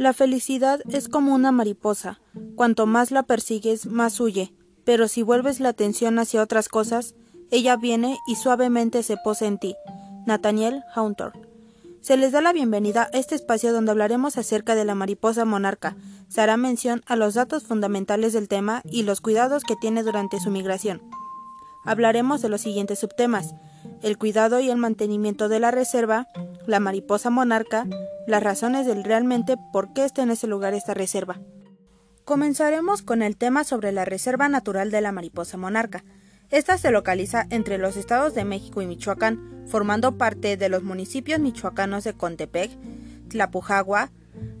La felicidad es como una mariposa. Cuanto más la persigues, más huye. Pero si vuelves la atención hacia otras cosas, ella viene y suavemente se posa en ti. Nathaniel Hawthorne. Se les da la bienvenida a este espacio donde hablaremos acerca de la mariposa monarca. Se hará mención a los datos fundamentales del tema y los cuidados que tiene durante su migración. Hablaremos de los siguientes subtemas: el cuidado y el mantenimiento de la reserva, la mariposa monarca, las razones del realmente por qué está en ese lugar esta reserva. Comenzaremos con el tema sobre la Reserva Natural de la Mariposa Monarca. Esta se localiza entre los estados de México y Michoacán, formando parte de los municipios michoacanos de Contepec, Tlapujagua,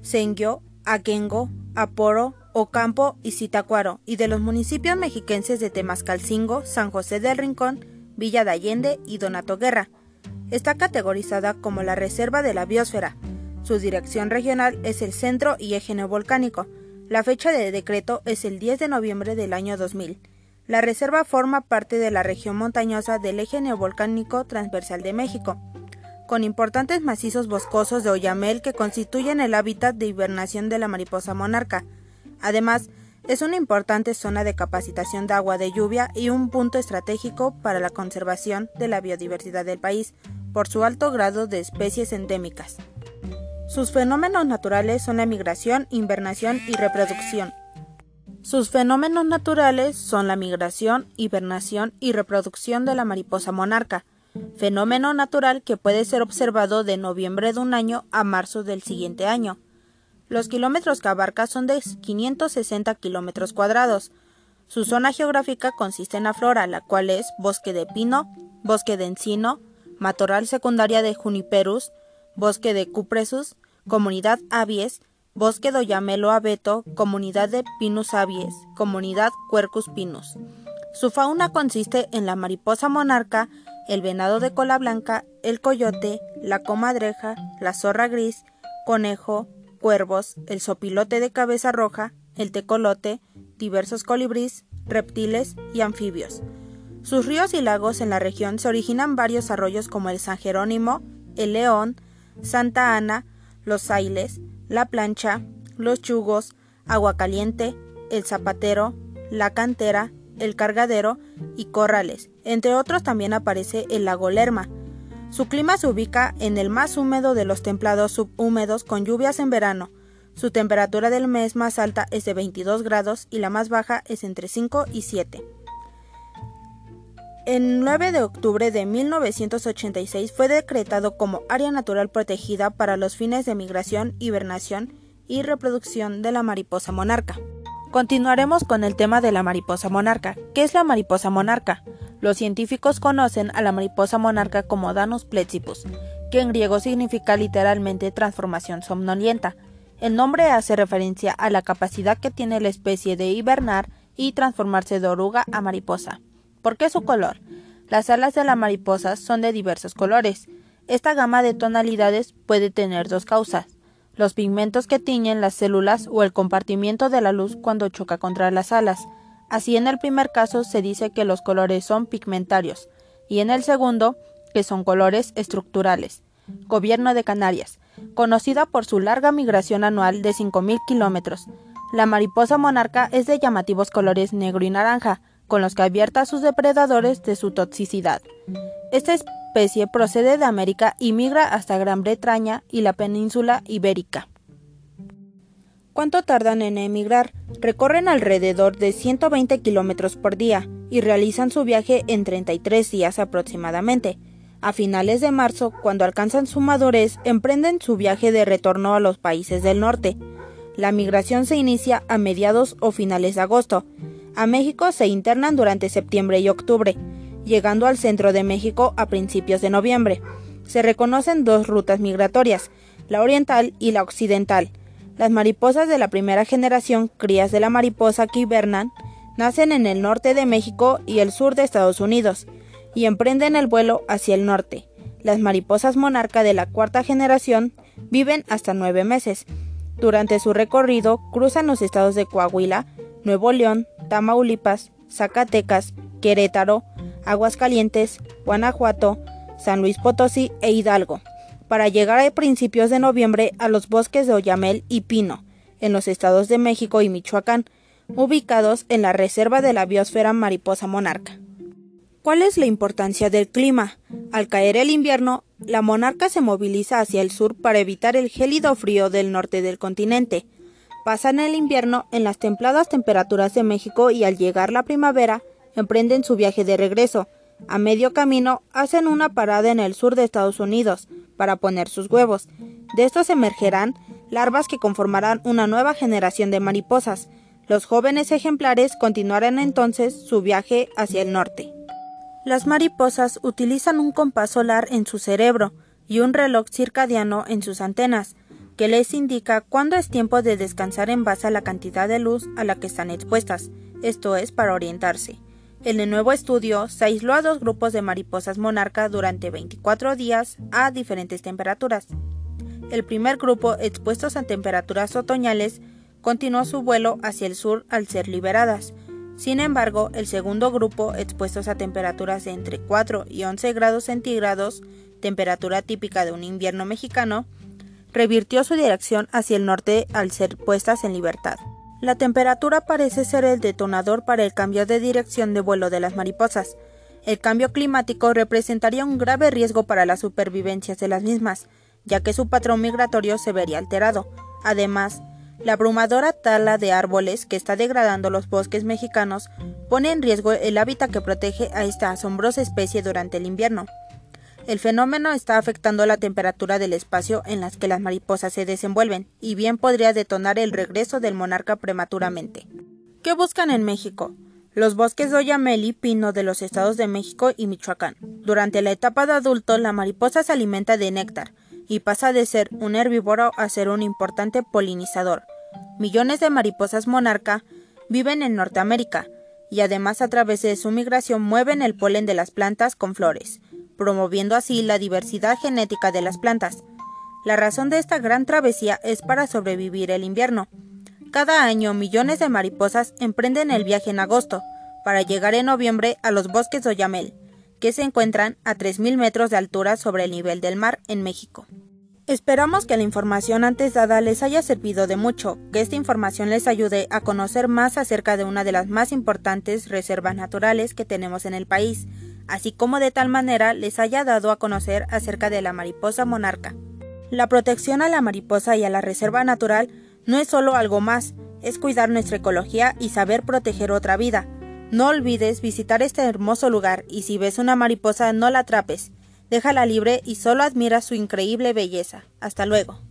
Senguio, Aquengo, Aporo, Ocampo y Zitacuaro, y de los municipios mexiquenses de Temascalcingo, San José del Rincón, Villa de Allende y Donato Guerra. Está categorizada como la Reserva de la Biosfera. Su dirección regional es el Centro y Eje Neovolcánico. La fecha de decreto es el 10 de noviembre del año 2000. La reserva forma parte de la región montañosa del eje neovolcánico transversal de México, con importantes macizos boscosos de oyamel que constituyen el hábitat de hibernación de la mariposa monarca. Además, es una importante zona de capacitación de agua de lluvia y un punto estratégico para la conservación de la biodiversidad del país, por su alto grado de especies endémicas. Sus fenómenos naturales son la migración, invernación y reproducción. Sus fenómenos naturales son la migración, hibernación y reproducción de la mariposa monarca, fenómeno natural que puede ser observado de noviembre de un año a marzo del siguiente año. Los kilómetros que abarca son de 560 kilómetros cuadrados. Su zona geográfica consiste en la flora, la cual es bosque de pino, bosque de encino, matorral secundaria de juniperus, bosque de cupresus, comunidad avies, Bosque Doyamelo abeto, comunidad de Pinus avies, comunidad Quercus pinus. Su fauna consiste en la mariposa monarca, el venado de cola blanca, el coyote, la comadreja, la zorra gris, conejo, cuervos, el sopilote de cabeza roja, el tecolote, diversos colibrís, reptiles y anfibios. Sus ríos y lagos en la región se originan varios arroyos como el San Jerónimo, el León, Santa Ana, los Ailes, la plancha, los chugos, agua caliente, el zapatero, la cantera, el cargadero y corrales. Entre otros también aparece el lago Lerma. Su clima se ubica en el más húmedo de los templados subhúmedos con lluvias en verano. Su temperatura del mes más alta es de 22 grados y la más baja es entre 5 y 7. El 9 de octubre de 1986 fue decretado como área natural protegida para los fines de migración, hibernación y reproducción de la mariposa monarca. Continuaremos con el tema de la mariposa monarca. ¿Qué es la mariposa monarca? Los científicos conocen a la mariposa monarca como Danus plecipus, que en griego significa literalmente transformación somnolienta. El nombre hace referencia a la capacidad que tiene la especie de hibernar y transformarse de oruga a mariposa. ¿Por qué su color? Las alas de la mariposa son de diversos colores. Esta gama de tonalidades puede tener dos causas los pigmentos que tiñen las células o el compartimiento de la luz cuando choca contra las alas. Así en el primer caso se dice que los colores son pigmentarios y en el segundo que son colores estructurales. Gobierno de Canarias, conocida por su larga migración anual de 5.000 kilómetros. La mariposa monarca es de llamativos colores negro y naranja, con los que advierta a sus depredadores de su toxicidad. Esta especie procede de América y migra hasta Gran Bretaña y la península ibérica. ¿Cuánto tardan en emigrar? Recorren alrededor de 120 kilómetros por día y realizan su viaje en 33 días aproximadamente. A finales de marzo, cuando alcanzan su madurez, emprenden su viaje de retorno a los países del norte. La migración se inicia a mediados o finales de agosto a México se internan durante septiembre y octubre, llegando al centro de México a principios de noviembre. Se reconocen dos rutas migratorias, la oriental y la occidental. Las mariposas de la primera generación, crías de la mariposa que hibernan, nacen en el norte de México y el sur de Estados Unidos, y emprenden el vuelo hacia el norte. Las mariposas monarca de la cuarta generación viven hasta nueve meses. Durante su recorrido cruzan los estados de Coahuila, Nuevo León, Tamaulipas, Zacatecas, Querétaro, Aguascalientes, Guanajuato, San Luis Potosí e Hidalgo, para llegar a principios de noviembre a los bosques de Oyamel y Pino, en los estados de México y Michoacán, ubicados en la reserva de la biosfera mariposa monarca. ¿Cuál es la importancia del clima? Al caer el invierno, la monarca se moviliza hacia el sur para evitar el gélido frío del norte del continente. Pasan el invierno en las templadas temperaturas de México y al llegar la primavera, emprenden su viaje de regreso. A medio camino hacen una parada en el sur de Estados Unidos para poner sus huevos. De estos emergerán larvas que conformarán una nueva generación de mariposas. Los jóvenes ejemplares continuarán entonces su viaje hacia el norte. Las mariposas utilizan un compás solar en su cerebro y un reloj circadiano en sus antenas, que les indica cuándo es tiempo de descansar en base a la cantidad de luz a la que están expuestas, esto es para orientarse. En el nuevo estudio se aisló a dos grupos de mariposas monarca durante 24 días a diferentes temperaturas. El primer grupo, expuestos a temperaturas otoñales, continuó su vuelo hacia el sur al ser liberadas, sin embargo, el segundo grupo, expuestos a temperaturas de entre 4 y 11 grados centígrados, temperatura típica de un invierno mexicano, revirtió su dirección hacia el norte al ser puestas en libertad. La temperatura parece ser el detonador para el cambio de dirección de vuelo de las mariposas. El cambio climático representaría un grave riesgo para la supervivencia de las mismas, ya que su patrón migratorio se vería alterado. Además, la abrumadora tala de árboles que está degradando los bosques mexicanos pone en riesgo el hábitat que protege a esta asombrosa especie durante el invierno. El fenómeno está afectando la temperatura del espacio en las que las mariposas se desenvuelven y bien podría detonar el regreso del monarca prematuramente. ¿Qué buscan en México? Los bosques de Oyamel y pino de los estados de México y Michoacán. Durante la etapa de adulto, la mariposa se alimenta de néctar, y pasa de ser un herbívoro a ser un importante polinizador. Millones de mariposas monarca viven en Norteamérica y además a través de su migración mueven el polen de las plantas con flores, promoviendo así la diversidad genética de las plantas. La razón de esta gran travesía es para sobrevivir el invierno. Cada año millones de mariposas emprenden el viaje en agosto, para llegar en noviembre a los bosques de Oyamel, que se encuentran a 3.000 metros de altura sobre el nivel del mar en México. Esperamos que la información antes dada les haya servido de mucho, que esta información les ayude a conocer más acerca de una de las más importantes reservas naturales que tenemos en el país, así como de tal manera les haya dado a conocer acerca de la mariposa monarca. La protección a la mariposa y a la reserva natural no es solo algo más, es cuidar nuestra ecología y saber proteger otra vida, no olvides visitar este hermoso lugar y si ves una mariposa no la atrapes, déjala libre y solo admira su increíble belleza. Hasta luego.